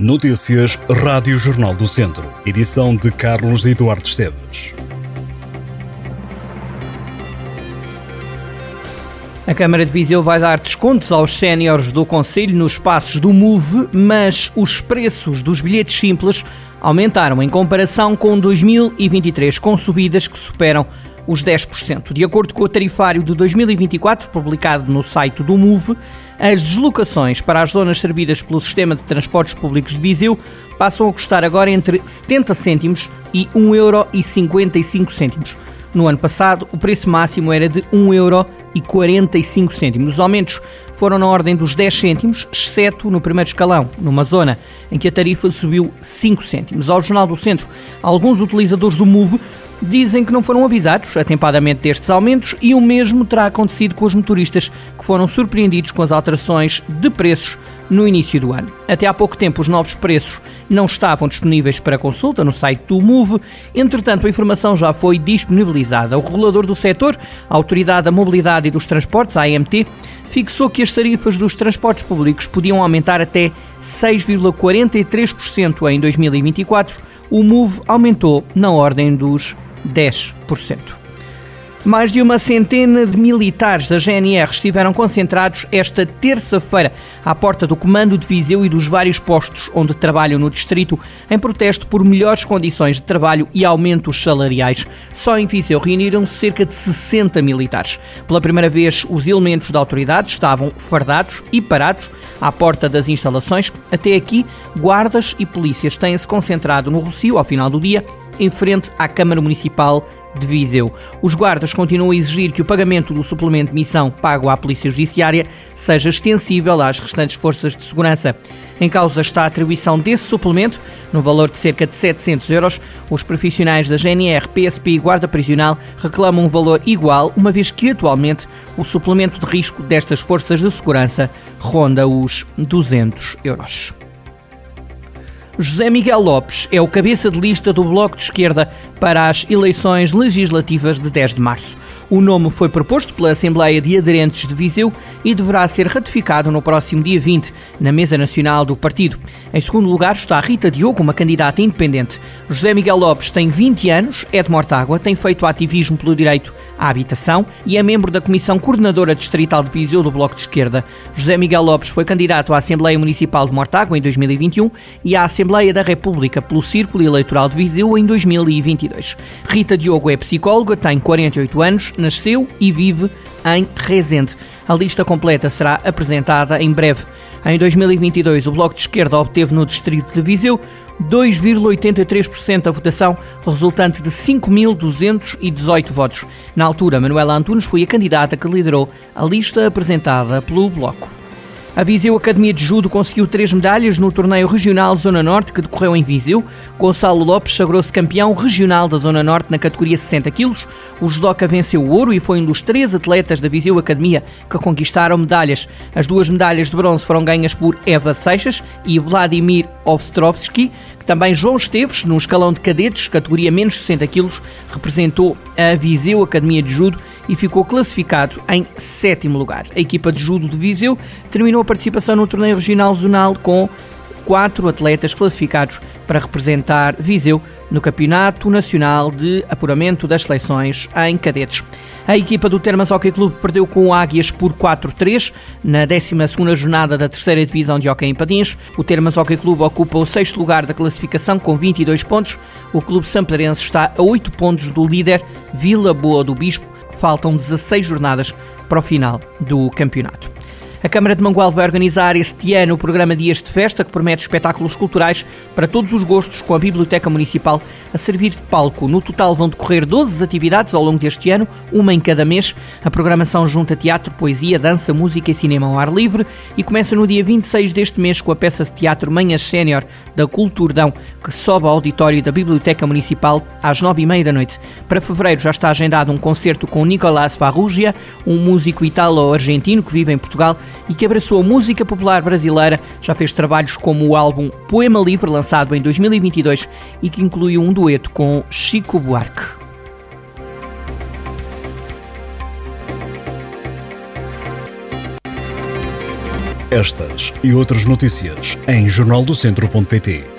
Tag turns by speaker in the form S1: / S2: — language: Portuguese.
S1: Notícias Rádio Jornal do Centro. Edição de Carlos Eduardo Esteves.
S2: A Câmara de Viseu vai dar descontos aos séniores do Conselho nos espaços do MOVE, mas os preços dos bilhetes simples aumentaram em comparação com 2023, com subidas que superam os 10%. De acordo com o tarifário de 2024, publicado no site do MOVE, as deslocações para as zonas servidas pelo Sistema de Transportes Públicos de Viseu passam a custar agora entre 70 cêntimos e 1,55€. No ano passado, o preço máximo era de 1,45€. Os aumentos foram na ordem dos 10 cêntimos, exceto no primeiro escalão, numa zona em que a tarifa subiu 5 cêntimos. Ao Jornal do Centro, alguns utilizadores do MOVE dizem que não foram avisados atempadamente destes aumentos e o mesmo terá acontecido com os motoristas que foram surpreendidos com as alterações de preços no início do ano. Até há pouco tempo os novos preços não estavam disponíveis para consulta no site do MOVE, entretanto a informação já foi disponibilizada. O regulador do setor, a Autoridade da Mobilidade e dos Transportes, a AMT, fixou que as tarifas dos transportes públicos podiam aumentar até 6,43% em 2024. O MOVE aumentou na ordem dos 10%. Mais de uma centena de militares da GNR estiveram concentrados esta terça-feira à porta do Comando de Viseu e dos vários postos onde trabalham no distrito, em protesto por melhores condições de trabalho e aumentos salariais. Só em Viseu reuniram-se cerca de 60 militares. Pela primeira vez, os elementos da autoridade estavam fardados e parados à porta das instalações. Até aqui, guardas e polícias têm-se concentrado no Rocio ao final do dia, em frente à Câmara Municipal de Viseu. Os guardas continuam a exigir que o pagamento do suplemento de missão pago à Polícia Judiciária seja extensível às restantes forças de segurança. Em causa está a atribuição desse suplemento, no valor de cerca de 700 euros. Os profissionais da GNR, PSP e Guarda Prisional reclamam um valor igual, uma vez que atualmente o suplemento de risco destas forças de segurança ronda os 200 euros. José Miguel Lopes é o cabeça de lista do Bloco de Esquerda para as eleições legislativas de 10 de março. O nome foi proposto pela Assembleia de Aderentes de Viseu e deverá ser ratificado no próximo dia 20, na mesa nacional do partido. Em segundo lugar está Rita Diogo, uma candidata independente. José Miguel Lopes tem 20 anos, é de Mortágua, tem feito ativismo pelo direito à habitação e é membro da Comissão Coordenadora Distrital de Viseu do Bloco de Esquerda. José Miguel Lopes foi candidato à Assembleia Municipal de Mortágua em 2021 e à Assembleia da República pelo Círculo Eleitoral de Viseu em 2022. Rita Diogo é psicóloga, tem 48 anos, nasceu e vive em Rezende. A lista completa será apresentada em breve. Em 2022, o Bloco de Esquerda obteve no distrito de Viseu 2,83% da votação, resultante de 5.218 votos. Na altura, Manuela Antunes foi a candidata que liderou a lista apresentada pelo Bloco. A Viseu Academia de Judo conseguiu três medalhas no torneio regional Zona Norte que decorreu em Viseu. Gonçalo Lopes sagrou-se campeão regional da Zona Norte na categoria 60 kg. O judoca venceu o ouro e foi um dos três atletas da Viseu Academia que conquistaram medalhas. As duas medalhas de bronze foram ganhas por Eva Seixas e Vladimir Ostrovski, também João Esteves, no escalão de cadetes, categoria menos 60 quilos, representou a Viseu Academia de Judo e ficou classificado em sétimo lugar. A equipa de judo de Viseu terminou participação no torneio regional zonal com quatro atletas classificados para representar Viseu no Campeonato Nacional de Apuramento das Seleções em Cadetes. A equipa do Termas Hockey Clube perdeu com o Águias por 4-3 na 12ª jornada da terceira divisão de hockey em Patins. O Termas Hockey Clube ocupa o sexto lugar da classificação com 22 pontos. O clube samparense está a 8 pontos do líder Vila Boa do Bispo. Faltam 16 jornadas para o final do campeonato. A Câmara de Mangual vai organizar este ano o programa Dias de Festa, que promete espetáculos culturais para todos os gostos, com a Biblioteca Municipal a servir de palco. No total vão decorrer 12 atividades ao longo deste ano, uma em cada mês. A programação junta teatro, poesia, dança, música e cinema ao ar livre e começa no dia 26 deste mês com a peça de teatro Manhas Sénior da Culturdão, que sobe ao auditório da Biblioteca Municipal às 9h30 da noite. Para fevereiro já está agendado um concerto com Nicolás Farrugia, um músico italo-argentino que vive em Portugal e que abraçou a música popular brasileira, já fez trabalhos como o álbum Poema Livre, lançado em 2022, e que incluiu um dueto com Chico Buarque.
S1: Estas e outras notícias em jornaldocentro.pt.